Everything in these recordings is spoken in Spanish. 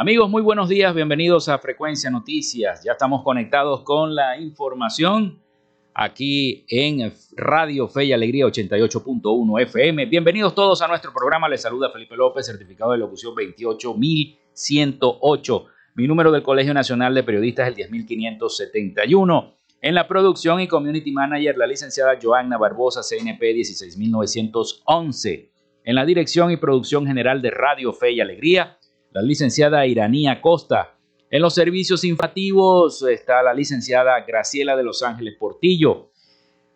Amigos, muy buenos días, bienvenidos a Frecuencia Noticias. Ya estamos conectados con la información aquí en Radio Fe y Alegría 88.1 FM. Bienvenidos todos a nuestro programa. Les saluda Felipe López, certificado de locución 28108. Mi número del Colegio Nacional de Periodistas es el 10571. En la producción y community manager, la licenciada Joanna Barbosa, CNP 16911. En la dirección y producción general de Radio Fe y Alegría, la licenciada Iranía Costa. En los servicios informativos está la licenciada Graciela de Los Ángeles Portillo.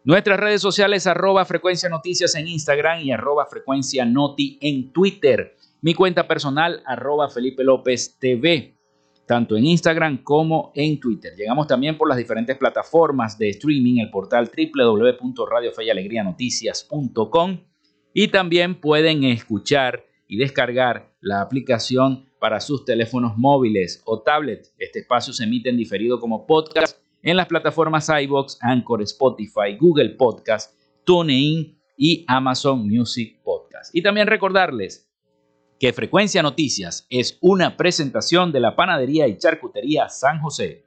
Nuestras redes sociales arroba frecuencia noticias en Instagram y arroba frecuencia noti en Twitter. Mi cuenta personal arroba Felipe López TV, tanto en Instagram como en Twitter. Llegamos también por las diferentes plataformas de streaming, el portal www.radiofeyalegrianoticias.com y también pueden escuchar y descargar la aplicación para sus teléfonos móviles o tablet. Este espacio se emite en diferido como podcast en las plataformas iBox, Anchor, Spotify, Google Podcast, TuneIn y Amazon Music Podcast. Y también recordarles que Frecuencia Noticias es una presentación de la panadería y charcutería San José.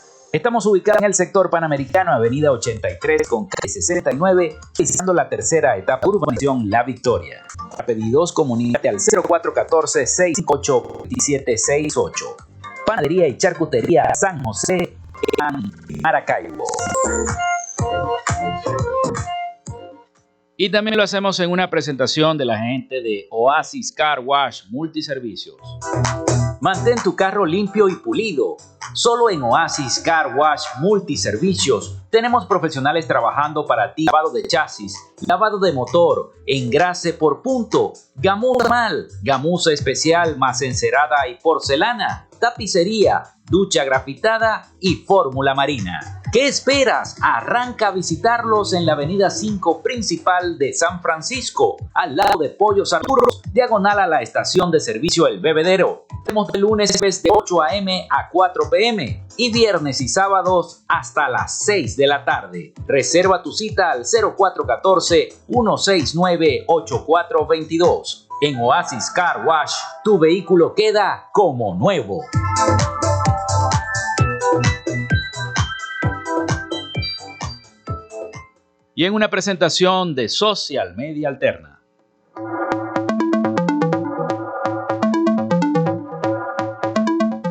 Estamos ubicados en el sector panamericano, avenida 83 con calle 69, realizando la tercera etapa de urbanización La Victoria. Para pedidos, comunícate al 0414-658-2768. Panadería y Charcutería San José, Maracaibo. Y también lo hacemos en una presentación de la gente de Oasis Car Wash Multiservicios. Mantén tu carro limpio y pulido. Solo en Oasis Car Wash Multiservicios tenemos profesionales trabajando para ti. Lavado de chasis, lavado de motor, engrase por punto, gamuza mal, gamuza especial más encerada y porcelana, tapicería, ducha grafitada y fórmula marina. ¿Qué esperas? Arranca a visitarlos en la avenida 5 principal de San Francisco, al lado de Pollos Arturos, diagonal a la estación de servicio El Bebedero. Tenemos de lunes de 8 a.m. a 4 p.m. y viernes y sábados hasta las 6 de la tarde. Reserva tu cita al 0414-169-8422. En Oasis Car Wash, tu vehículo queda como nuevo. y en una presentación de Social Media Alterna.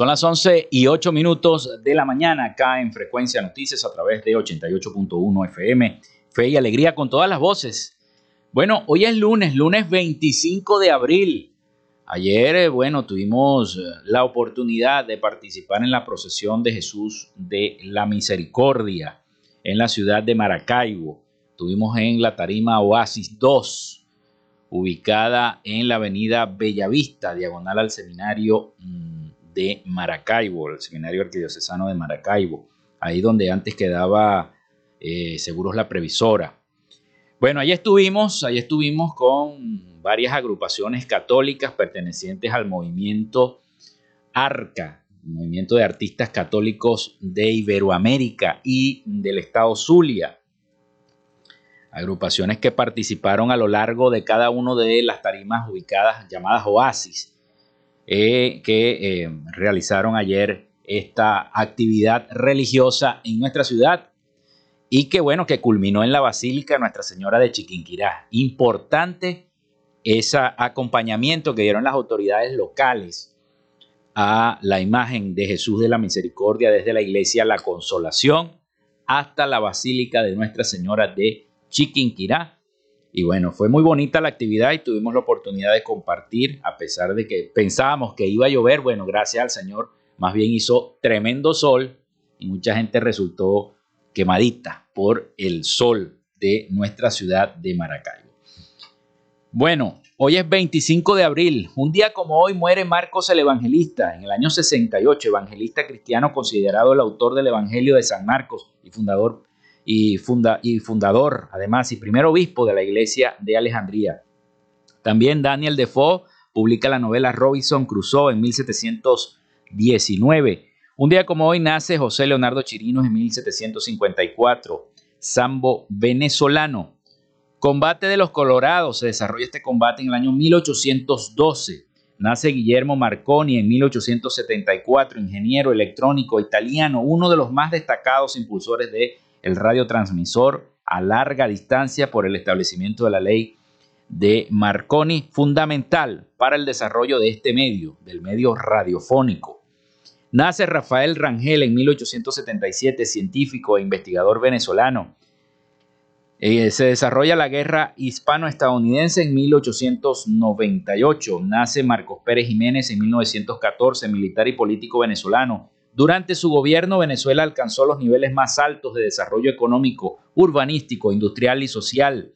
Son las 11 y 8 minutos de la mañana acá en Frecuencia Noticias a través de 88.1 FM. Fe y alegría con todas las voces. Bueno, hoy es lunes, lunes 25 de abril. Ayer, eh, bueno, tuvimos eh, la oportunidad de participar en la procesión de Jesús de la Misericordia en la ciudad de Maracaibo. Tuvimos en la tarima Oasis 2 ubicada en la avenida Bellavista, diagonal al seminario mm, de Maracaibo, el Seminario Arquidiocesano de Maracaibo, ahí donde antes quedaba eh, Seguros La Previsora. Bueno, ahí estuvimos, ahí estuvimos con varias agrupaciones católicas pertenecientes al movimiento ARCA, movimiento de artistas católicos de Iberoamérica y del estado Zulia. Agrupaciones que participaron a lo largo de cada una de las tarimas ubicadas llamadas Oasis, eh, que eh, realizaron ayer esta actividad religiosa en nuestra ciudad y que bueno, que culminó en la Basílica Nuestra Señora de Chiquinquirá. Importante ese acompañamiento que dieron las autoridades locales a la imagen de Jesús de la Misericordia desde la iglesia La Consolación hasta la Basílica de Nuestra Señora de Chiquinquirá. Y bueno, fue muy bonita la actividad y tuvimos la oportunidad de compartir, a pesar de que pensábamos que iba a llover. Bueno, gracias al Señor, más bien hizo tremendo sol y mucha gente resultó quemadita por el sol de nuestra ciudad de Maracaibo. Bueno, hoy es 25 de abril. Un día como hoy muere Marcos el Evangelista, en el año 68, evangelista cristiano considerado el autor del Evangelio de San Marcos y fundador y, y fundador, además, y primer obispo de la iglesia de Alejandría. También Daniel Defoe publica la novela Robinson Crusoe en 1719. Un día como hoy nace José Leonardo Chirinos en 1754, sambo venezolano. Combate de los Colorados. Se desarrolla este combate en el año 1812. Nace Guillermo Marconi en 1874, ingeniero electrónico italiano, uno de los más destacados impulsores de el radiotransmisor a larga distancia por el establecimiento de la ley de Marconi, fundamental para el desarrollo de este medio, del medio radiofónico. Nace Rafael Rangel en 1877, científico e investigador venezolano. Eh, se desarrolla la guerra hispano-estadounidense en 1898. Nace Marcos Pérez Jiménez en 1914, militar y político venezolano. Durante su gobierno, Venezuela alcanzó los niveles más altos de desarrollo económico, urbanístico, industrial y social.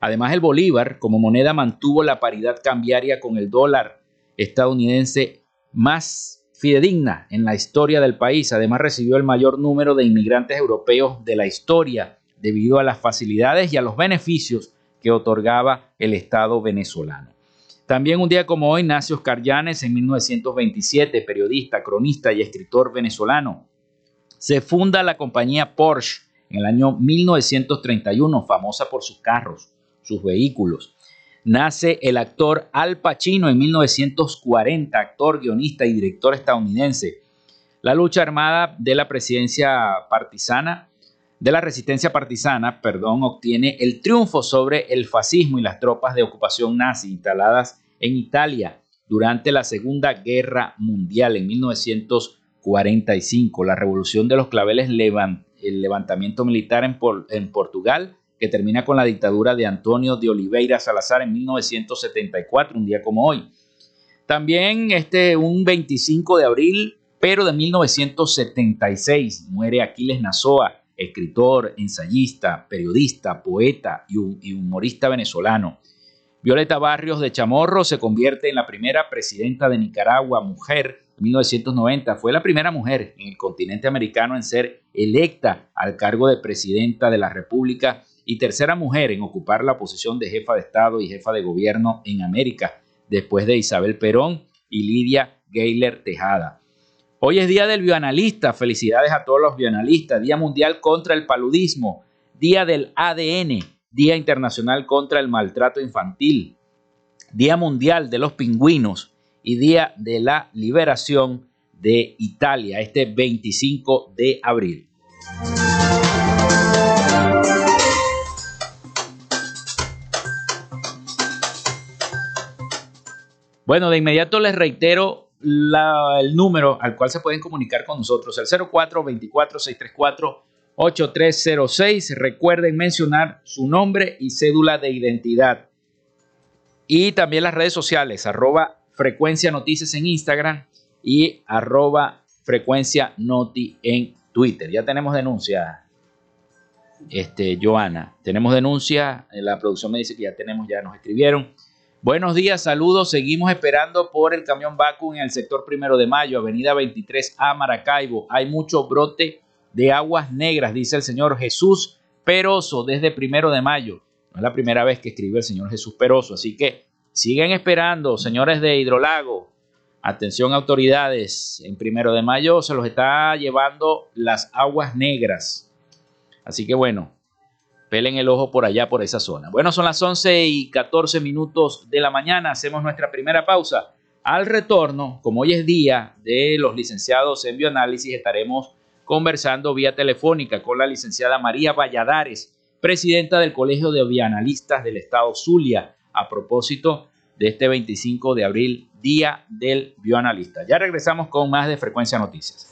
Además, el bolívar como moneda mantuvo la paridad cambiaria con el dólar estadounidense más fidedigna en la historia del país. Además, recibió el mayor número de inmigrantes europeos de la historia debido a las facilidades y a los beneficios que otorgaba el Estado venezolano. También un día como hoy nace Oscar Llanes en 1927, periodista, cronista y escritor venezolano. Se funda la compañía Porsche en el año 1931, famosa por sus carros, sus vehículos. Nace el actor Al Pacino en 1940, actor, guionista y director estadounidense. La lucha armada de la presidencia partisana, de la resistencia partisana, perdón, obtiene el triunfo sobre el fascismo y las tropas de ocupación nazi instaladas en Italia durante la Segunda Guerra Mundial en 1945, la Revolución de los Claveles, el levantamiento militar en, Portugal, que termina con la dictadura de Antonio de Oliveira Salazar en 1974, un día como hoy. También este, un 25 de abril, pero de 1976, muere Aquiles Nazoa, escritor, ensayista, periodista, poeta y humorista venezolano. Violeta Barrios de Chamorro se convierte en la primera presidenta de Nicaragua, mujer, en 1990. Fue la primera mujer en el continente americano en ser electa al cargo de presidenta de la República y tercera mujer en ocupar la posición de jefa de Estado y jefa de gobierno en América, después de Isabel Perón y Lidia Gayler Tejada. Hoy es Día del Bioanalista. Felicidades a todos los bioanalistas. Día Mundial contra el Paludismo. Día del ADN. Día Internacional contra el Maltrato Infantil, Día Mundial de los Pingüinos y Día de la Liberación de Italia, este 25 de abril. Bueno, de inmediato les reitero el número al cual se pueden comunicar con nosotros, el 04 24 634 8306. Recuerden mencionar su nombre y cédula de identidad. Y también las redes sociales, arroba frecuencia noticias en Instagram y arroba frecuencia noti en Twitter. Ya tenemos denuncia, este, Joana. Tenemos denuncia, la producción me dice que ya tenemos, ya nos escribieron. Buenos días, saludos. Seguimos esperando por el camión Baku en el sector primero de mayo, avenida 23A Maracaibo. Hay mucho brote de aguas negras, dice el señor Jesús Peroso desde primero de mayo. No es la primera vez que escribe el señor Jesús Peroso, así que siguen esperando, señores de Hidrolago. Atención autoridades, en primero de mayo se los está llevando las aguas negras. Así que bueno, pelen el ojo por allá, por esa zona. Bueno, son las 11 y 14 minutos de la mañana. Hacemos nuestra primera pausa. Al retorno, como hoy es día de los licenciados en bioanálisis, estaremos conversando vía telefónica con la licenciada María Valladares, presidenta del Colegio de Bioanalistas del Estado Zulia, a propósito de este 25 de abril, Día del Bioanalista. Ya regresamos con más de Frecuencia Noticias.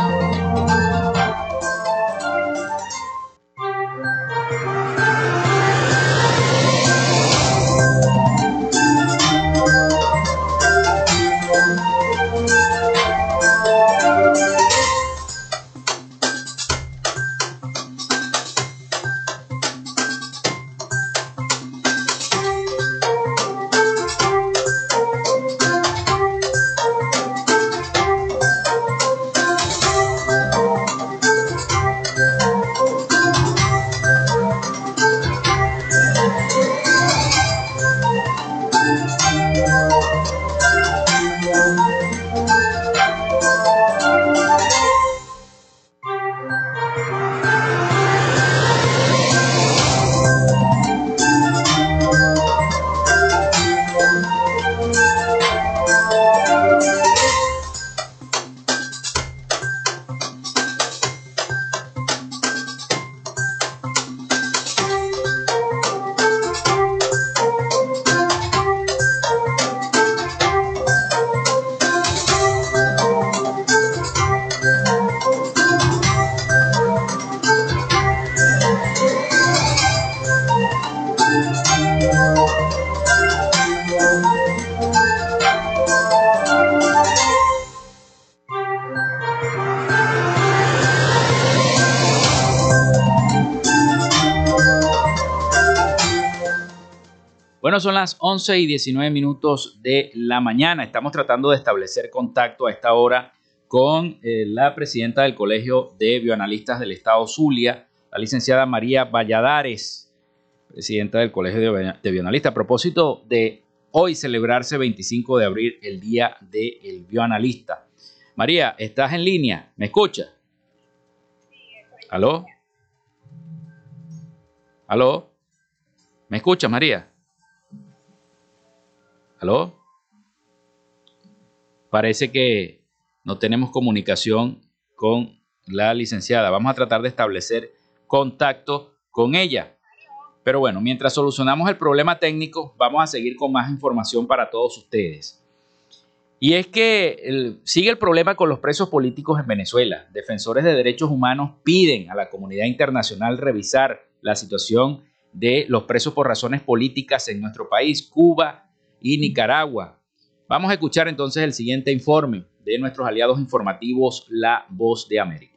Son las 11 y 19 minutos de la mañana. Estamos tratando de establecer contacto a esta hora con eh, la presidenta del Colegio de Bioanalistas del Estado Zulia, la licenciada María Valladares, presidenta del Colegio de Bioanalistas. A propósito de hoy celebrarse 25 de abril, el Día del Bioanalista. María, ¿estás en línea? ¿Me escucha? ¿Aló? ¿Aló? ¿Me escucha, María? ¿Aló? Parece que no tenemos comunicación con la licenciada. Vamos a tratar de establecer contacto con ella. Pero bueno, mientras solucionamos el problema técnico, vamos a seguir con más información para todos ustedes. Y es que sigue el problema con los presos políticos en Venezuela. Defensores de derechos humanos piden a la comunidad internacional revisar la situación de los presos por razones políticas en nuestro país. Cuba y Nicaragua. Vamos a escuchar entonces el siguiente informe de nuestros aliados informativos La Voz de América.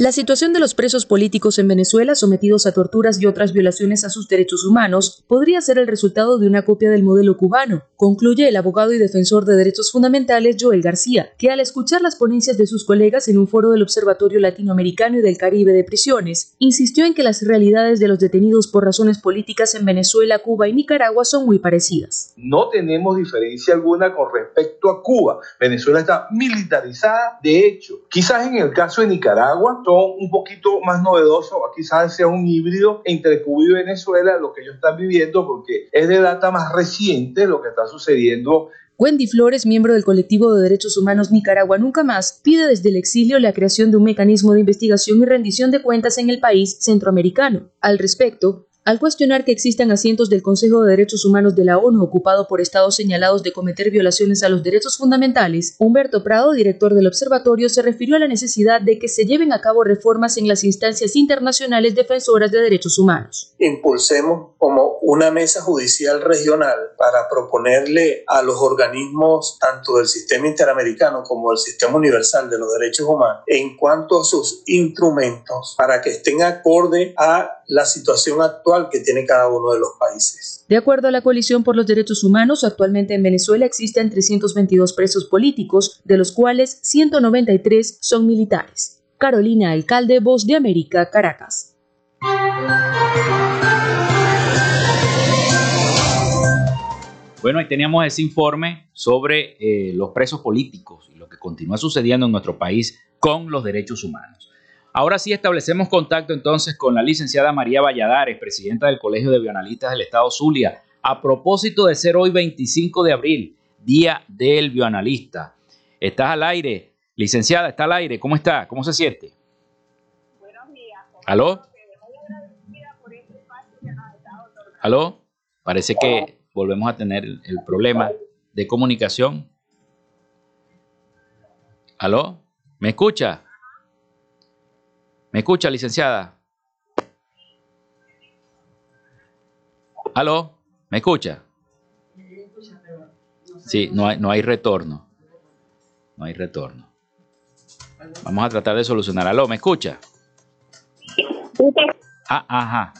La situación de los presos políticos en Venezuela sometidos a torturas y otras violaciones a sus derechos humanos podría ser el resultado de una copia del modelo cubano, concluye el abogado y defensor de derechos fundamentales Joel García, que al escuchar las ponencias de sus colegas en un foro del Observatorio Latinoamericano y del Caribe de Prisiones, insistió en que las realidades de los detenidos por razones políticas en Venezuela, Cuba y Nicaragua son muy parecidas. No tenemos diferencia alguna con respecto a Cuba. Venezuela está militarizada, de hecho, quizás en el caso de Nicaragua, un poquito más novedoso, quizás sea un híbrido entre Cuba y Venezuela, lo que ellos están viviendo, porque es de data más reciente lo que está sucediendo Wendy Flores, miembro del colectivo de derechos humanos Nicaragua Nunca Más, pide desde el exilio la creación de un mecanismo de investigación y rendición de cuentas en el país centroamericano. Al respecto, Al cuestionar que existan asientos del Consejo de Derechos Humanos de la ONU ocupado por estados señalados de cometer violaciones a los derechos fundamentales, Humberto Prado, director del observatorio, se refirió a la necesidad de que se lleven a cabo reformas en las instancias internacionales defensoras de derechos humanos. Impulsemos como una mesa judicial regional para proponerle a los organismos tanto del sistema interamericano como del sistema universal de los derechos humanos en cuanto a sus instrumentos para que estén acorde a la situación actual que tiene cada uno de los países. De acuerdo a la Coalición por los Derechos Humanos, actualmente en Venezuela existen 322 presos políticos, de los cuales 193 son militares. Carolina Alcalde, Voz de América, Caracas. Bueno, ahí teníamos ese informe sobre eh, los presos políticos y lo que continúa sucediendo en nuestro país con los derechos humanos. Ahora sí establecemos contacto entonces con la licenciada María Valladares, presidenta del Colegio de Bioanalistas del Estado Zulia, a propósito de ser hoy 25 de abril, Día del Bioanalista. Estás al aire, licenciada, está al aire, ¿cómo está? ¿Cómo se siente? Buenos días. ¿Aló? ¿Aló? Parece que volvemos a tener el problema de comunicación. ¿Aló? ¿Me escucha? ¿Me escucha, licenciada? ¿Aló? ¿Me escucha? Sí, no hay, no hay retorno. No hay retorno. Vamos a tratar de solucionar. ¿Aló? ¿Me escucha? Ah, ajá.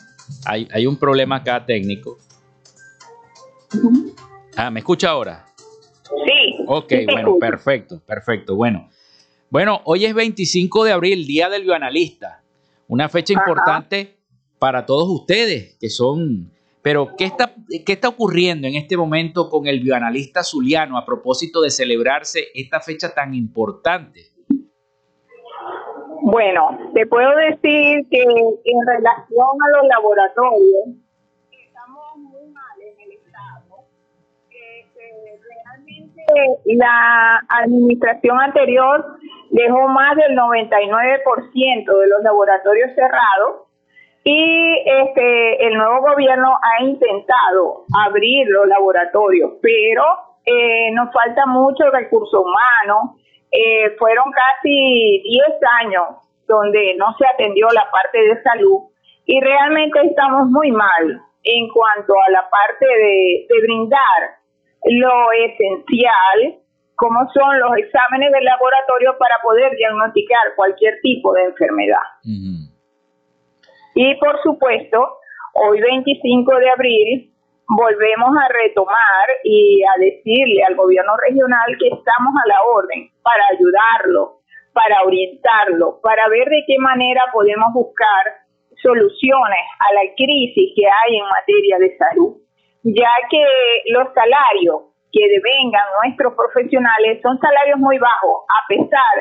Hay, hay un problema acá técnico. Ah, ¿me escucha ahora? Sí. Ok, bueno, perfecto, perfecto. Bueno, bueno, hoy es 25 de abril, Día del Bioanalista. Una fecha importante para todos ustedes que son... Pero, ¿qué está, ¿qué está ocurriendo en este momento con el bioanalista zuliano a propósito de celebrarse esta fecha tan importante? Bueno, te puedo decir que en relación a los laboratorios, la administración anterior dejó más del 99% de los laboratorios cerrados y este el nuevo gobierno ha intentado abrir los laboratorios, pero eh, nos falta mucho recurso humano. Eh, fueron casi 10 años donde no se atendió la parte de salud y realmente estamos muy mal en cuanto a la parte de, de brindar lo esencial, como son los exámenes del laboratorio para poder diagnosticar cualquier tipo de enfermedad. Y por supuesto, hoy 25 de abril volvemos a retomar y a decirle al gobierno regional que estamos a la orden para ayudarlo, para orientarlo, para ver de qué manera podemos buscar soluciones a la crisis que hay en materia de salud ya que los salarios que devengan nuestros profesionales son salarios muy bajos, a pesar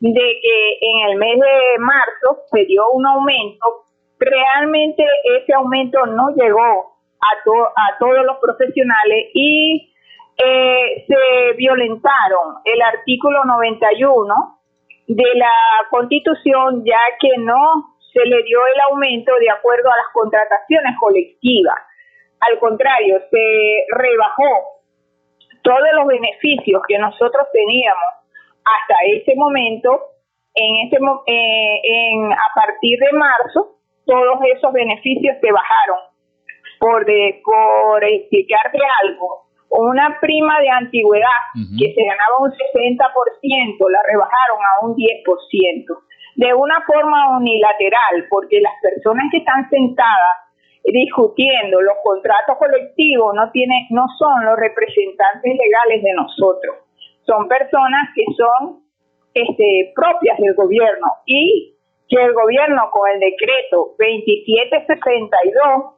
de que en el mes de marzo se dio un aumento, realmente ese aumento no llegó a, a todos los profesionales y eh, se violentaron el artículo 91 de la constitución ya que no se le dio el aumento de acuerdo a las contrataciones colectivas. Al contrario, se rebajó todos los beneficios que nosotros teníamos hasta ese momento. En ese, eh, en, a partir de marzo, todos esos beneficios se bajaron. Por, de, por explicarte algo, una prima de antigüedad que se ganaba un 60%, la rebajaron a un 10%, de una forma unilateral, porque las personas que están sentadas discutiendo los contratos colectivos no tiene no son los representantes legales de nosotros son personas que son este, propias del gobierno y que el gobierno con el decreto 2762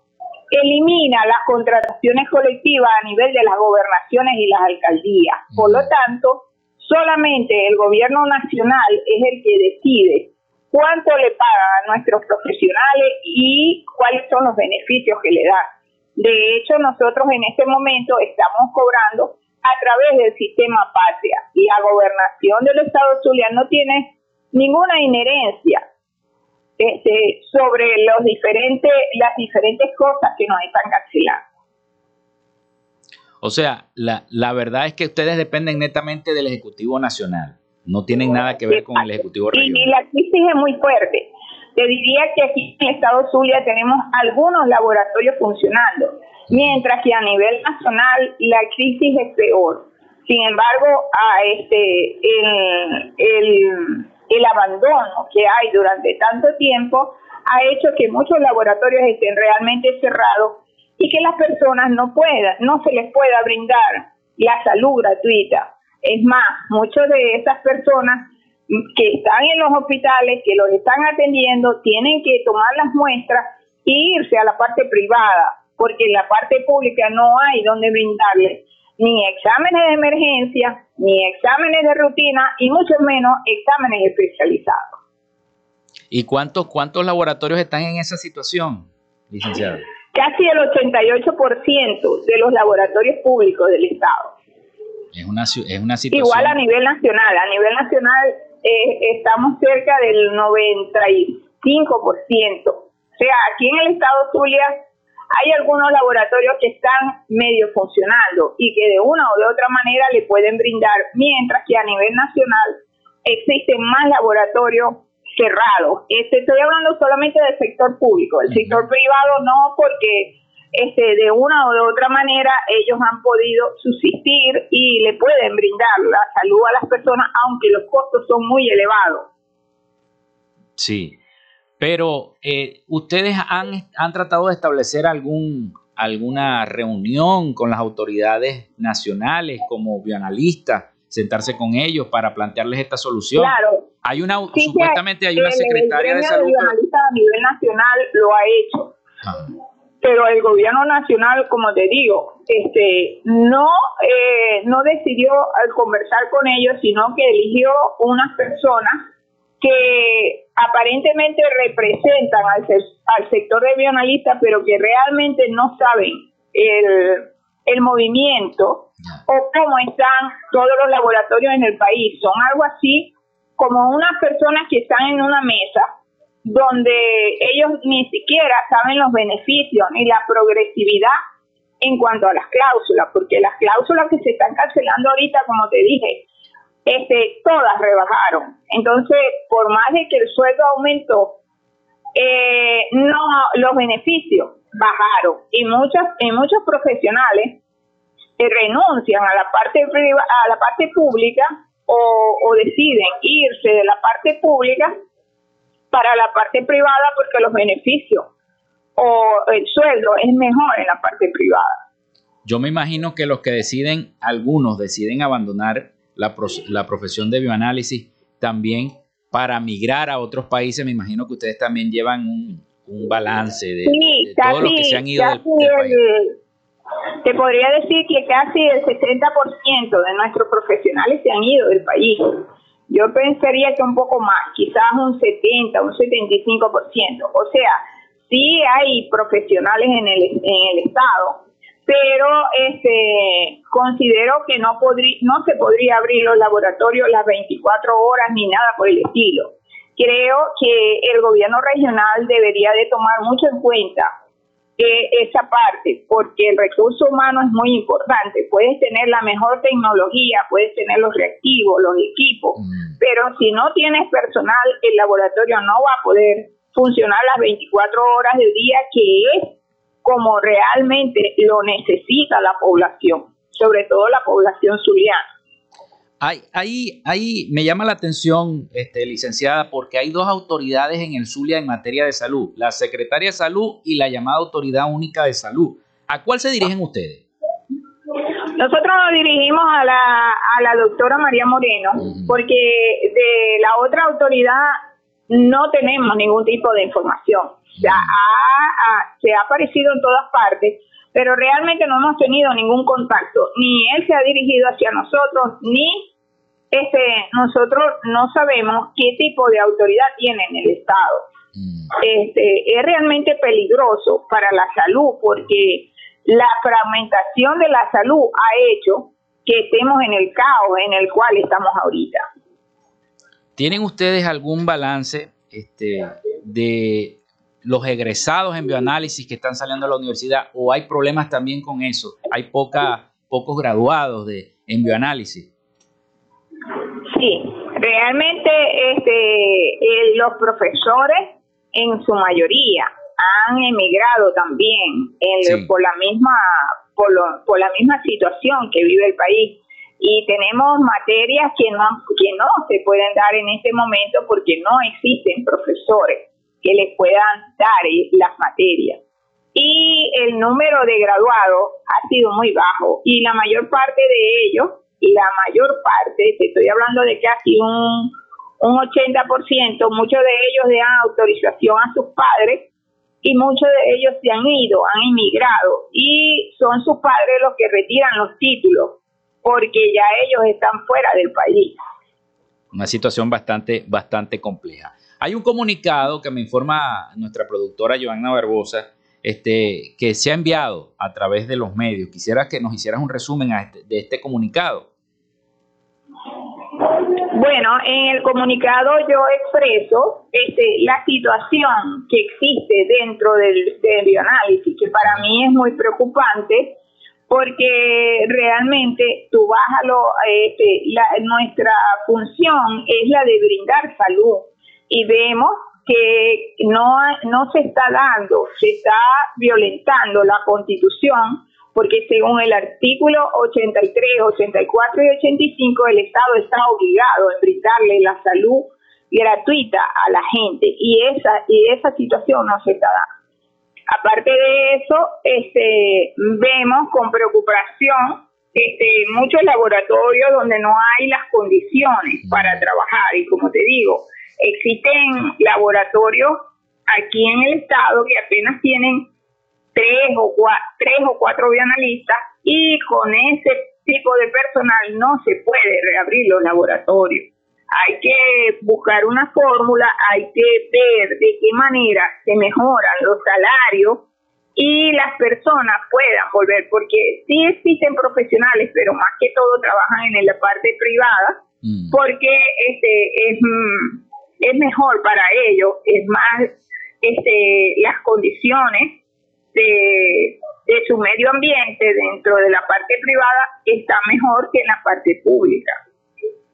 elimina las contrataciones colectivas a nivel de las gobernaciones y las alcaldías. Por lo tanto, solamente el gobierno nacional es el que decide cuánto le pagan a nuestros profesionales y cuáles son los beneficios que le dan. De hecho, nosotros en este momento estamos cobrando a través del sistema patria y la gobernación del Estado Zulia no tiene ninguna inherencia este, sobre las diferentes cosas que nos están cancelando. O sea, la verdad es que ustedes dependen netamente del Ejecutivo Nacional, no tienen nada que ver con el Ejecutivo Regional. Y la crisis es muy fuerte. Te diría que aquí en el Estado Zulia tenemos algunos laboratorios funcionando, mientras que a nivel nacional la crisis es peor. Sin embargo, a este, el, el, el abandono que hay durante tanto tiempo ha hecho que muchos laboratorios estén realmente cerrados y que las personas no puedan, no se les pueda brindar la salud gratuita. Es más, muchas de esas personas que están en los hospitales, que los están atendiendo, tienen que tomar las muestras e irse a la parte privada, porque en la parte pública no hay donde brindarles ni exámenes de emergencia, ni exámenes de rutina y mucho menos exámenes especializados. ¿Y cuántos, cuántos laboratorios están en esa situación, licenciado? Casi el 88% de los laboratorios públicos del Estado. Es una, es una situación. Igual a nivel nacional. A nivel nacional eh, estamos cerca del 95%. O sea, aquí en el Estado Zulia hay algunos laboratorios que están medio funcionando y que de una o de otra manera le pueden brindar, mientras que a nivel nacional existen más laboratorios cerrados. Este, estoy hablando solamente del sector público, el sector privado no porque este, de una o de otra manera ellos han podido subsistir y le pueden brindar la salud a las personas, aunque los costos son muy elevados. Sí, pero eh, ustedes han, han tratado de establecer algún alguna reunión con las autoridades nacionales como bioanalistas, sentarse con ellos para plantearles esta solución. Claro. Hay una supuestamente hay una secretaria de salud. a nivel nacional lo ha hecho. Ah. Pero el gobierno nacional, como te digo, este no eh, no decidió al conversar con ellos, sino que eligió unas personas que aparentemente representan al, al sector de bioanalistas, pero que realmente no saben el, el movimiento o cómo están todos los laboratorios en el país. Son algo así como unas personas que están en una mesa donde ellos ni siquiera saben los beneficios ni la progresividad en cuanto a las cláusulas, porque las cláusulas que se están cancelando ahorita, como te dije, este, todas rebajaron. Entonces, por más de que el sueldo aumentó, eh, no los beneficios bajaron y muchas y muchos profesionales eh, renuncian a la parte a la parte pública o, o deciden irse de la parte pública para la parte privada porque los beneficios o el sueldo es mejor en la parte privada. Yo me imagino que los que deciden, algunos deciden abandonar la, la profesión de bioanálisis también para migrar a otros países. Me imagino que ustedes también llevan un, un balance de, todos los que se han ido del, país. te podría decir que casi el 60% de nuestros profesionales se han ido del país. Yo pensaría que un poco más, quizás un 70, un 75%. O sea, sí hay profesionales en el, en el Estado, pero este considero que no podría no se podría abrir los laboratorios las 24 horas ni nada por el estilo. Creo que el gobierno regional debería de tomar mucho en cuenta eh, esa parte, porque el recurso humano es muy importante. Puedes tener la mejor tecnología, puedes tener los reactivos, los equipos, mm. pero si no tienes personal, el laboratorio no va a poder funcionar las 24 horas del día, que es como realmente lo necesita la población, sobre todo la población zuliana. Ahí, ahí, me llama la atención, este, licenciada, porque hay dos autoridades en el Zulia en materia de salud, la Secretaria de Salud y la llamada Autoridad Única de Salud. ¿A cuál se dirigen ustedes? Nosotros nos dirigimos a la, a la doctora María Moreno, porque de la otra autoridad no tenemos ningún tipo de información ha, se ha aparecido en todas partes, pero realmente no hemos tenido ningún contacto. Ni él se ha dirigido hacia nosotros, ni este, nosotros no sabemos qué tipo de autoridad tiene en el Estado. Mm. Este, es realmente peligroso para la salud porque la fragmentación de la salud ha hecho que estemos en el caos en el cual estamos ahorita. ¿Tienen ustedes algún balance este, de los egresados en bioanálisis que están saliendo de la universidad o hay problemas también con eso? Hay poca, pocos graduados de, en bioanálisis. Sí, realmente este, los profesores en su mayoría han emigrado también por la misma por, por la misma situación que vive el país y tenemos materias que no que no se pueden dar en este momento porque no existen profesores que les puedan dar las materias. Y el número de graduados ha sido muy bajo y la mayor parte de ellos, la mayor parte, te estoy hablando de casi un, un 80%, muchos de ellos dan autorización a sus padres y muchos de ellos se han ido, han emigrado y son sus padres los que retiran los títulos porque ya ellos están fuera del país. Una situación bastante, bastante compleja. Hay un comunicado que me informa nuestra productora Joanna Barbosa, este, que se ha enviado a través de los medios. Quisiera que nos hicieras un resumen este, de este comunicado. Bueno, en el comunicado yo expreso este, la situación que existe dentro del, del bioanálisis, que para mí es muy preocupante, porque realmente tú vas a lo, este, nuestra función es la de brindar salud y vemos que no, no se está dando, se está violentando la constitución, porque según el artículo 83, 84 y 85, el Estado está obligado a brindarle la salud gratuita a la gente y esa, y esa situación no se está dando. Aparte de eso, este, vemos con preocupación este, muchos laboratorios donde no hay las condiciones para trabajar y como te digo, Existen laboratorios aquí en el estado que apenas tienen tres o cuatro, tres o cuatro bioanalistas y con ese tipo de personal no se puede reabrir los laboratorios. Hay que buscar una fórmula, hay que ver de qué manera se mejoran los salarios y las personas puedan volver, porque sí existen profesionales, pero más que todo trabajan en la parte privada, mm. porque este es mm, es mejor para ellos, es más este, las condiciones de, su medio ambiente dentro de la parte privada está mejor que en la parte pública.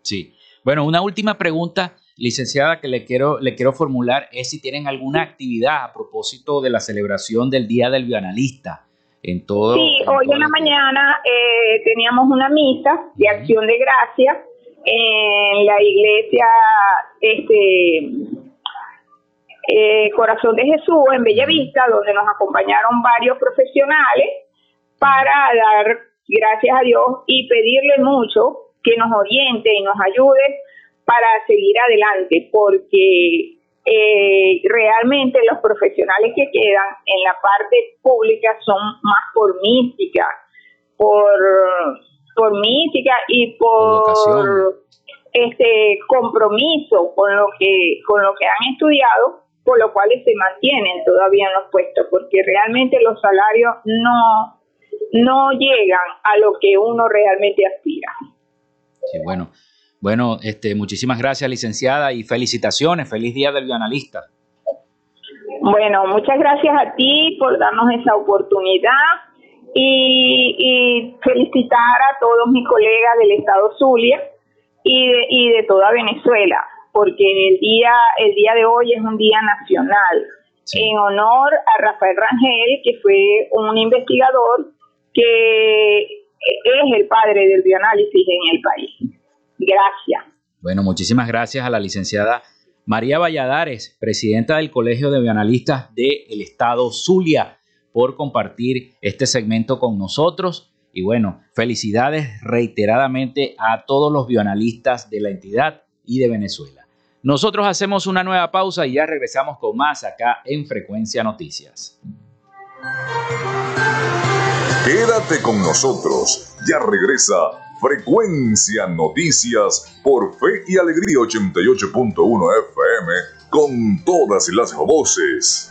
Sí. Bueno, una última pregunta, licenciada, que le quiero, le quiero formular es si tienen alguna actividad a propósito de la celebración del Día del Bioanalista. En todo, sí, hoy en la mañana eh, teníamos una misa de acción de gracias en la iglesia este eh, Corazón de Jesús en Bellavista, donde nos acompañaron varios profesionales para dar gracias a Dios y pedirle mucho que nos oriente y nos ayude para seguir adelante, porque eh, realmente los profesionales que quedan en la parte pública son más por mística, por por mística y por este compromiso con lo que con lo que han estudiado, por lo cual se mantienen todavía en los puestos, porque realmente los salarios no no llegan a lo que uno realmente aspira. Sí, bueno. Bueno, este, muchísimas gracias, licenciada, y felicitaciones. Feliz Día del Bioanalista. Bueno, muchas gracias a ti por darnos esa oportunidad y, felicitar a todos mis colegas del estado Zulia y de, y de toda Venezuela, porque el día, el día de hoy es un día nacional en honor a Rafael Rangel, que fue un investigador que es el padre del bioanálisis en el país. Gracias. Bueno, muchísimas gracias a la licenciada María Valladares, presidenta del Colegio de Bioanalistas del Estado Zulia por compartir este segmento con nosotros. Y bueno, felicidades reiteradamente a todos los bioanalistas de la entidad y de Venezuela. Nosotros hacemos una nueva pausa y ya regresamos con más acá en Frecuencia Noticias. Quédate con nosotros, ya regresa Frecuencia Noticias por Fe y Alegría 88.1 FM con todas las voces.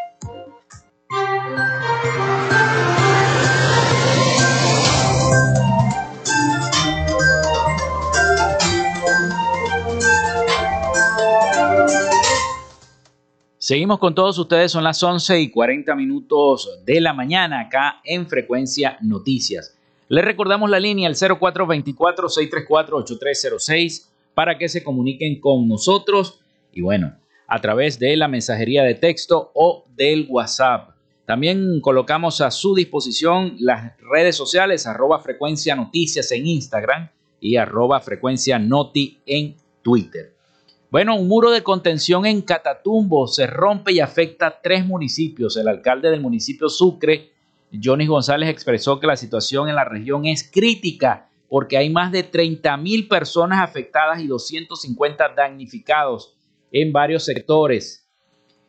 Seguimos con todos ustedes, son las 11 y 40 minutos de la mañana acá en Frecuencia Noticias. Les recordamos la línea al 0424-634-8306 para que se comuniquen con nosotros y bueno, a través de la mensajería de texto o del WhatsApp. También colocamos a su disposición las redes sociales arroba frecuencia noticias en Instagram y arroba frecuencia noti en Twitter. Bueno, un muro de contención en Catatumbo se rompe y afecta tres municipios. El alcalde del municipio Sucre, Johnny González, expresó que la situación en la región es crítica porque hay más de 30 mil personas afectadas y 250 damnificados en varios sectores.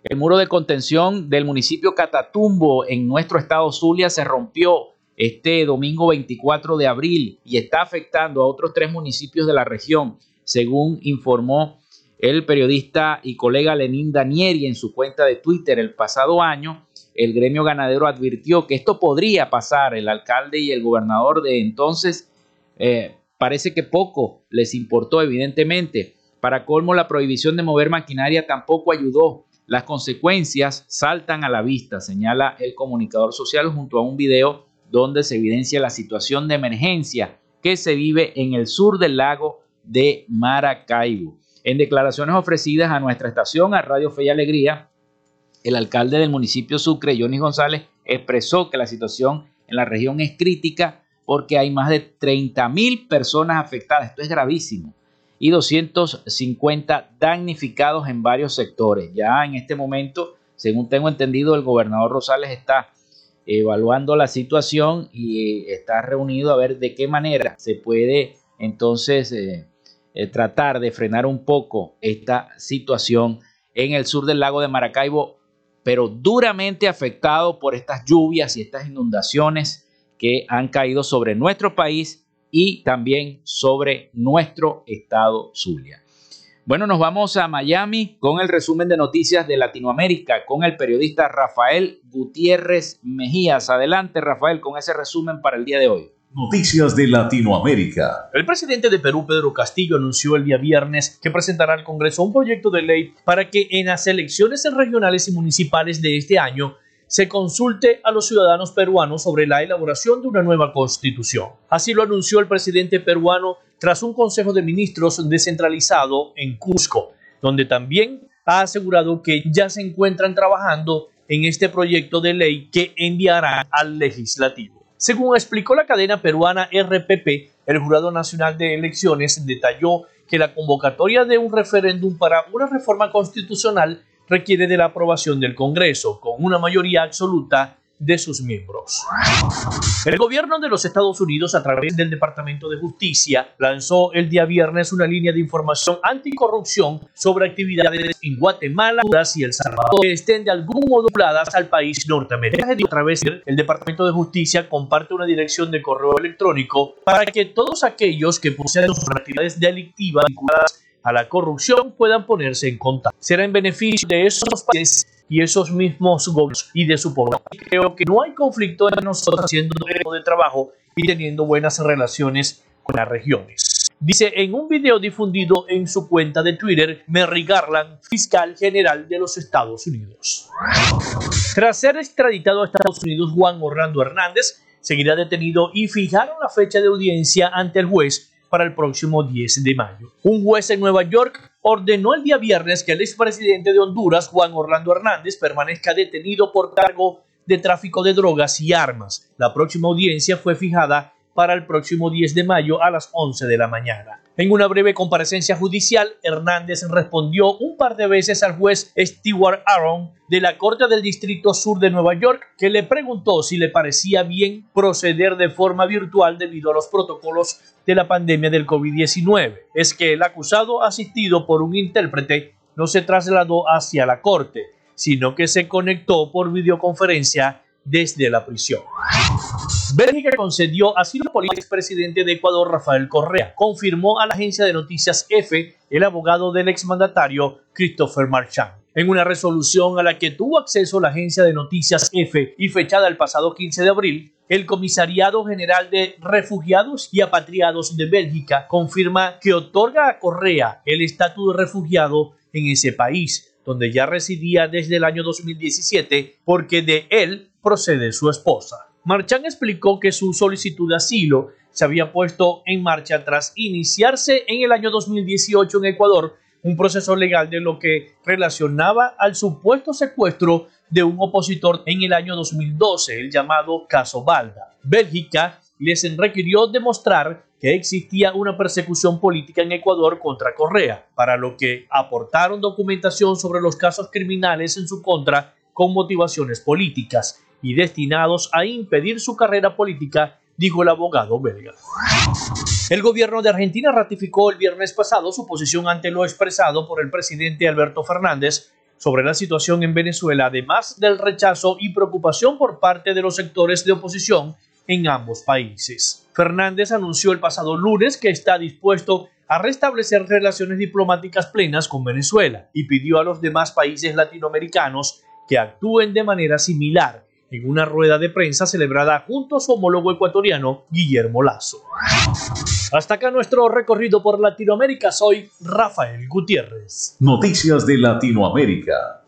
El muro de contención del municipio Catatumbo en nuestro estado Zulia se rompió este domingo 24 de abril y está afectando a otros tres municipios de la región, según informó el periodista y colega Lenín Danieri en su cuenta de Twitter el pasado año, el gremio ganadero advirtió que esto podría pasar. El alcalde y el gobernador de entonces eh, parece que poco les importó, evidentemente. Para colmo, la prohibición de mover maquinaria tampoco ayudó. Las consecuencias saltan a la vista, señala el comunicador social junto a un video donde se evidencia la situación de emergencia que se vive en el sur del lago de Maracaibo. En declaraciones ofrecidas a nuestra estación, a Radio Fe y Alegría, el alcalde del municipio Sucre, Johnny González, expresó que la situación en la región es crítica porque hay más de 30 mil personas afectadas. Esto es gravísimo. Y 250 damnificados en varios sectores. Ya en este momento, según tengo entendido, el gobernador Rosales está evaluando la situación y está reunido a ver de qué manera se puede entonces eh, eh, tratar de frenar un poco esta situación en el sur del lago de Maracaibo, pero duramente afectado por estas lluvias y estas inundaciones que han caído sobre nuestro país y también sobre nuestro estado Zulia. Bueno, nos vamos a Miami con el resumen de noticias de Latinoamérica con el periodista Rafael Gutiérrez Mejías. Adelante, Rafael, con ese resumen para el día de hoy. Noticias de Latinoamérica. El presidente de Perú, Pedro Castillo, anunció el día viernes que presentará al Congreso un proyecto de ley para que en las elecciones regionales y municipales de este año se consulte a los ciudadanos peruanos sobre la elaboración de una nueva constitución. Así lo anunció el presidente peruano tras un Consejo de Ministros descentralizado en Cusco, donde también ha asegurado que ya se encuentran trabajando en este proyecto de ley que enviará al legislativo. Según explicó la cadena peruana RPP, el Jurado Nacional de Elecciones detalló que la convocatoria de un referéndum para una reforma constitucional requiere de la aprobación del Congreso, con una mayoría absoluta de sus miembros. El gobierno de los Estados Unidos, a través del Departamento de Justicia, lanzó el día viernes una línea de información anticorrupción sobre actividades en Guatemala, Honduras y El Salvador que estén de algún modo vinculadas al país norteamericano. A través del Departamento de Justicia comparte una dirección de correo electrónico para que todos aquellos que posean actividades delictivas vinculadas a la corrupción puedan ponerse en contacto. Será en beneficio de esos países y esos mismos gobiernos y de su población. Creo que no hay conflicto entre nosotros haciendo un de trabajo y teniendo buenas relaciones con las regiones. Dice en un video difundido en su cuenta de Twitter, Merrick Garland, fiscal general de los Estados Unidos. Tras ser extraditado a Estados Unidos, Juan Orlando Hernández seguirá detenido y fijaron la fecha de audiencia ante el juez para el próximo 10 de mayo. Un juez en Nueva York ordenó el día viernes que el expresidente de Honduras, Juan Orlando Hernández, permanezca detenido por cargo de tráfico de drogas y armas. La próxima audiencia fue fijada para el próximo 10 de mayo a las 11 de la mañana. En una breve comparecencia judicial, Hernández respondió un par de veces al juez Stewart Aaron de la Corte del Distrito Sur de Nueva York, que le preguntó si le parecía bien proceder de forma virtual debido a los protocolos de la pandemia del COVID-19. Es que el acusado, asistido por un intérprete, no se trasladó hacia la corte, sino que se conectó por videoconferencia desde la prisión. Bélgica concedió asilo político al expresidente de Ecuador, Rafael Correa. Confirmó a la agencia de noticias EFE el abogado del exmandatario Christopher Marchand. En una resolución a la que tuvo acceso la agencia de noticias EFE y fechada el pasado 15 de abril, el Comisariado General de Refugiados y Apatriados de Bélgica confirma que otorga a Correa el estatus de refugiado en ese país, donde ya residía desde el año 2017, porque de él procede su esposa. Marchán explicó que su solicitud de asilo se había puesto en marcha tras iniciarse en el año 2018 en Ecuador un proceso legal de lo que relacionaba al supuesto secuestro de un opositor en el año 2012, el llamado caso Balda. Bélgica les requirió demostrar que existía una persecución política en Ecuador contra Correa, para lo que aportaron documentación sobre los casos criminales en su contra con motivaciones políticas y destinados a impedir su carrera política, dijo el abogado belga. El gobierno de Argentina ratificó el viernes pasado su posición ante lo expresado por el presidente Alberto Fernández sobre la situación en Venezuela, además del rechazo y preocupación por parte de los sectores de oposición en ambos países. Fernández anunció el pasado lunes que está dispuesto a restablecer relaciones diplomáticas plenas con Venezuela y pidió a los demás países latinoamericanos que actúen de manera similar en una rueda de prensa celebrada junto a su homólogo ecuatoriano Guillermo Lazo. Hasta acá nuestro recorrido por Latinoamérica. Soy Rafael Gutiérrez. Noticias de Latinoamérica.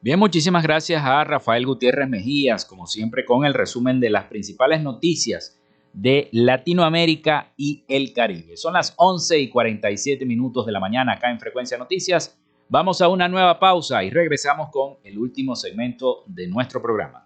Bien, muchísimas gracias a Rafael Gutiérrez Mejías, como siempre, con el resumen de las principales noticias de Latinoamérica y el Caribe. Son las 11 y 47 minutos de la mañana acá en Frecuencia Noticias. Vamos a una nueva pausa y regresamos con el último segmento de nuestro programa.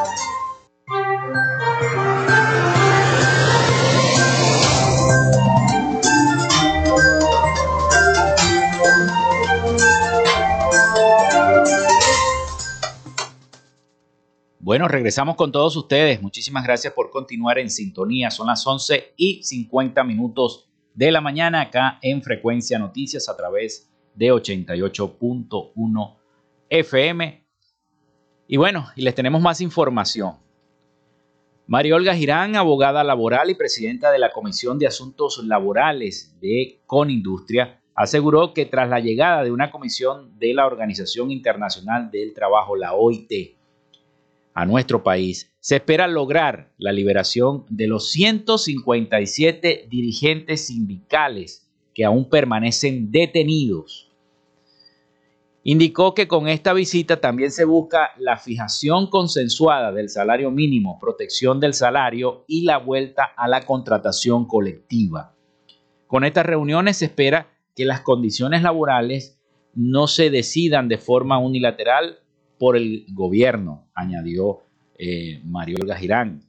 Bueno, regresamos con todos ustedes. Muchísimas gracias por continuar en sintonía. Son las 11 y 50 minutos de la mañana acá en Frecuencia Noticias a través de 88.1 FM. Y bueno, y les tenemos más información. María Olga Girán, abogada laboral y presidenta de la Comisión de Asuntos Laborales de Conindustria, aseguró que tras la llegada de una comisión de la Organización Internacional del Trabajo, la OIT, a nuestro país, se espera lograr la liberación de los 157 dirigentes sindicales que aún permanecen detenidos. Indicó que con esta visita también se busca la fijación consensuada del salario mínimo, protección del salario y la vuelta a la contratación colectiva. Con estas reuniones se espera que las condiciones laborales no se decidan de forma unilateral por el gobierno, añadió eh, Mario Olga Girán.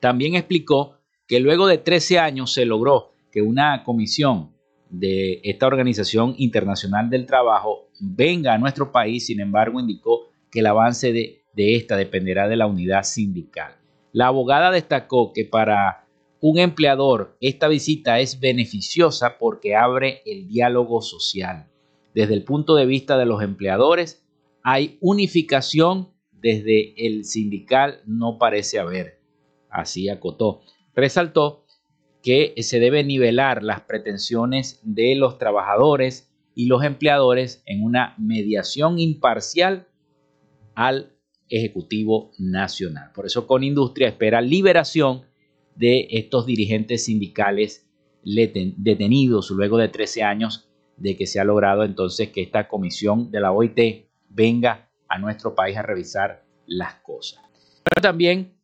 También explicó que luego de 13 años se logró que una comisión de esta Organización Internacional del Trabajo venga a nuestro país, sin embargo indicó que el avance de esta dependerá de la unidad sindical. La abogada destacó que para un empleador esta visita es beneficiosa porque abre el diálogo social. Desde el punto de vista de los empleadores, hay unificación desde el sindical, no parece haber. Así acotó. Resaltó que se debe nivelar las pretensiones de los trabajadores y los empleadores en una mediación imparcial al Ejecutivo Nacional. Por eso con Industria espera liberación de estos dirigentes sindicales detenidos luego de 13 años de que se ha logrado entonces que esta comisión de la OIT venga a nuestro país a revisar las cosas. Pero también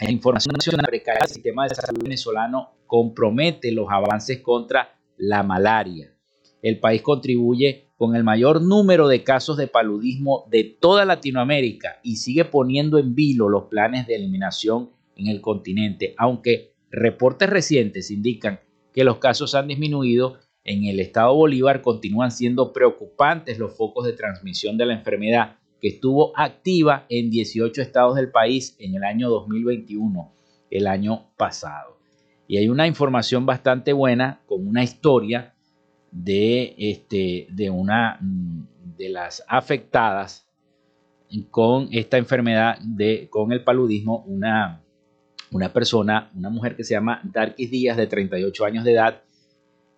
la información nacional precaria del sistema de salud venezolano compromete los avances contra la malaria. El país contribuye con el mayor número de casos de paludismo de toda Latinoamérica y sigue poniendo en vilo los planes de eliminación en el continente, aunque reportes recientes indican que los casos han disminuido, en el estado Bolívar continúan siendo preocupantes los focos de transmisión de la enfermedad que estuvo activa en 18 estados del país en el año 2021, el año pasado. Y hay una información bastante buena con una historia de, este, de una de las afectadas con esta enfermedad de, con el paludismo, una, una persona, una mujer que se llama Darkis Díaz, de 38 años de edad,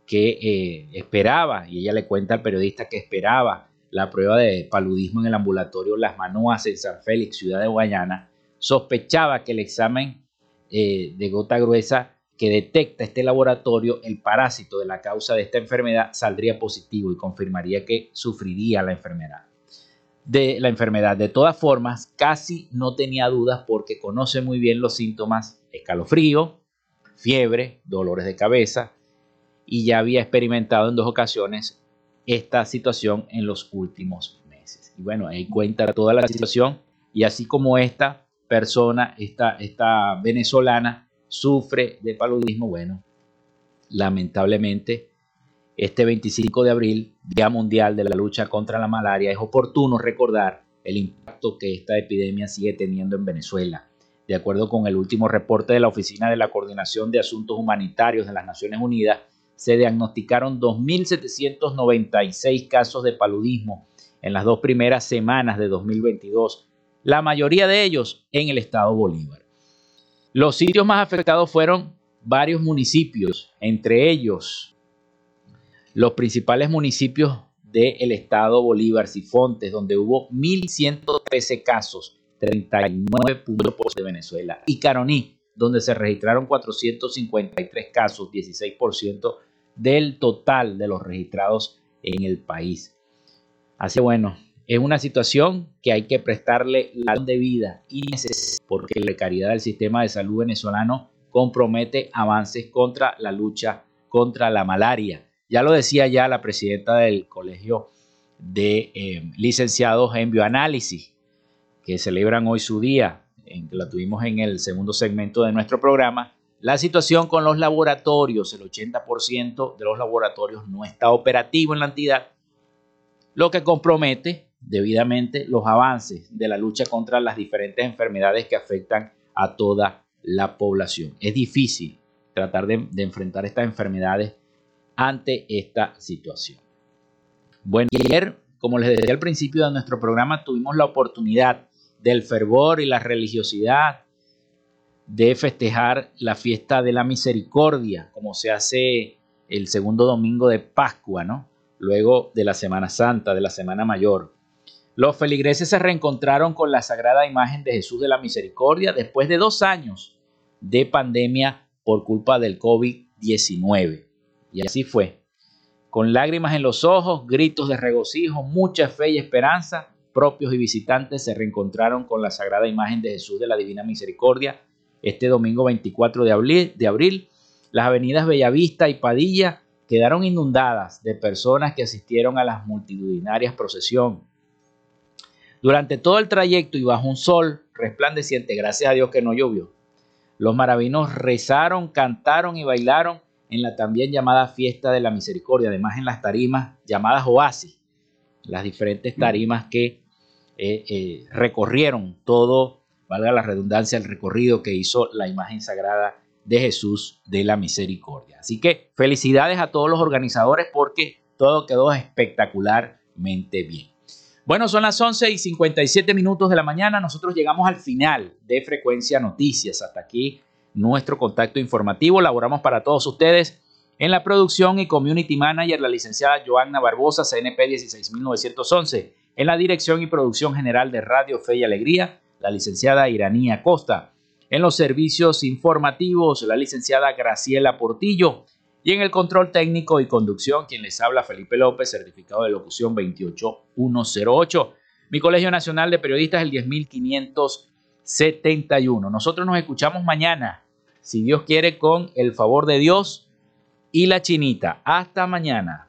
que eh, esperaba, y ella le cuenta al periodista que esperaba la prueba de paludismo en el ambulatorio Las Manoas en San Félix, ciudad de Guayana, sospechaba que el examen eh, de gota gruesa que detecta este laboratorio el parásito de la causa de esta enfermedad saldría positivo y confirmaría que sufriría la enfermedad de la enfermedad. De todas formas, casi no tenía dudas porque conoce muy bien los síntomas escalofrío, fiebre, dolores de cabeza y ya había experimentado en dos ocasiones esta situación en los últimos meses. Y bueno, ahí cuenta toda la situación y así como esta persona, esta, esta venezolana sufre de paludismo, bueno, lamentablemente este 25 de abril, Día Mundial de la Lucha contra la Malaria, es oportuno recordar el impacto que esta epidemia sigue teniendo en Venezuela. De acuerdo con el último reporte de la Oficina de la Coordinación de Asuntos Humanitarios de las Naciones Unidas, se diagnosticaron 2.796 casos de paludismo en las dos primeras semanas de 2022, la mayoría de ellos en el estado Bolívar. Los sitios más afectados fueron varios municipios, entre ellos los principales municipios del estado Bolívar, Sifontes, donde hubo 1.113 casos, 39 puntos de Venezuela, y Caroní, donde se registraron 453 casos, 16% del total de los registrados en el país. Así bueno, es una situación que hay que prestarle la debida y necesaria porque la precariedad del sistema de salud venezolano compromete avances contra la lucha contra la malaria ya lo decía ya la presidenta del Colegio de eh, Licenciados en Bioanálisis, que celebran hoy su día, en que la tuvimos en el segundo segmento de nuestro programa. La situación con los laboratorios, el 80% de los laboratorios no está operativo en la entidad, lo que compromete debidamente los avances de la lucha contra las diferentes enfermedades que afectan a toda la población. Es difícil tratar de, enfrentar estas enfermedades ante esta situación. Bueno, ayer, como les decía al principio de nuestro programa, tuvimos la oportunidad del fervor y la religiosidad de festejar la fiesta de la misericordia, como se hace el segundo domingo de Pascua, ¿no? Luego de la Semana Santa, de la Semana Mayor. Los feligreses se reencontraron con la sagrada imagen de Jesús de la Misericordia después de dos años de pandemia por culpa del COVID-19. Y así fue. Con lágrimas en los ojos, gritos de regocijo, mucha fe y esperanza, propios y visitantes se reencontraron con la sagrada imagen de Jesús de la Divina Misericordia este domingo 24 de abril. Las avenidas Bellavista y Padilla quedaron inundadas de personas que asistieron a las multitudinarias procesión. Durante todo el trayecto y bajo un sol resplandeciente, gracias a Dios que no llovió, los maravinos rezaron, cantaron y bailaron en la también llamada Fiesta de la Misericordia, además en las tarimas llamadas oasis, las diferentes tarimas que eh, eh, recorrieron todo, valga la redundancia, el recorrido que hizo la imagen sagrada de Jesús de la Misericordia. Así que felicidades a todos los organizadores porque todo quedó espectacularmente bien. Bueno, son las 11 y 57 minutos de la mañana. Nosotros llegamos al final de Frecuencia Noticias. Hasta aquí nuestro contacto informativo. Laboramos para todos ustedes en la producción y community manager, la licenciada Joanna Barbosa, CNP 16911. En la dirección y producción general de Radio Fe y Alegría, la licenciada Iranía Costa. En los servicios informativos, la licenciada Graciela Portillo. Y en el control técnico y conducción, quien les habla Felipe López, certificado de locución 28108. Mi Colegio Nacional de Periodistas, el 10571. Nosotros nos escuchamos mañana, si Dios quiere, con el favor de Dios y la chinita. Hasta mañana.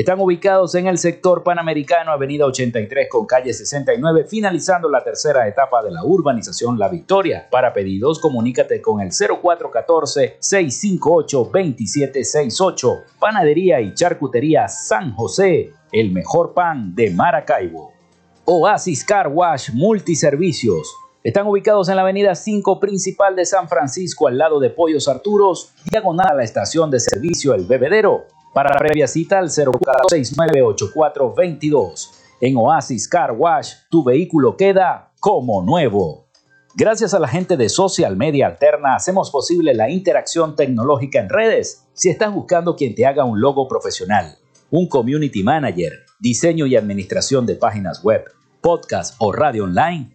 están ubicados en el sector panamericano, Avenida 83 con calle 69, finalizando la tercera etapa de la urbanización La Victoria. Para pedidos, comunícate con el 0414-658-2768. Panadería y Charcutería San José, el mejor pan de Maracaibo. Oasis Car Wash Multiservicios. Están ubicados en la avenida 5 principal de San Francisco, al lado de Pollos Arturos, diagonal a la estación de servicio El Bebedero. Para previa cita al 04698422. En Oasis Car Wash, tu vehículo queda como nuevo. Gracias a la gente de Social Media Alterna hacemos posible la interacción tecnológica en redes. Si estás buscando quien te haga un logo profesional, un community manager, diseño y administración de páginas web, podcast o radio online,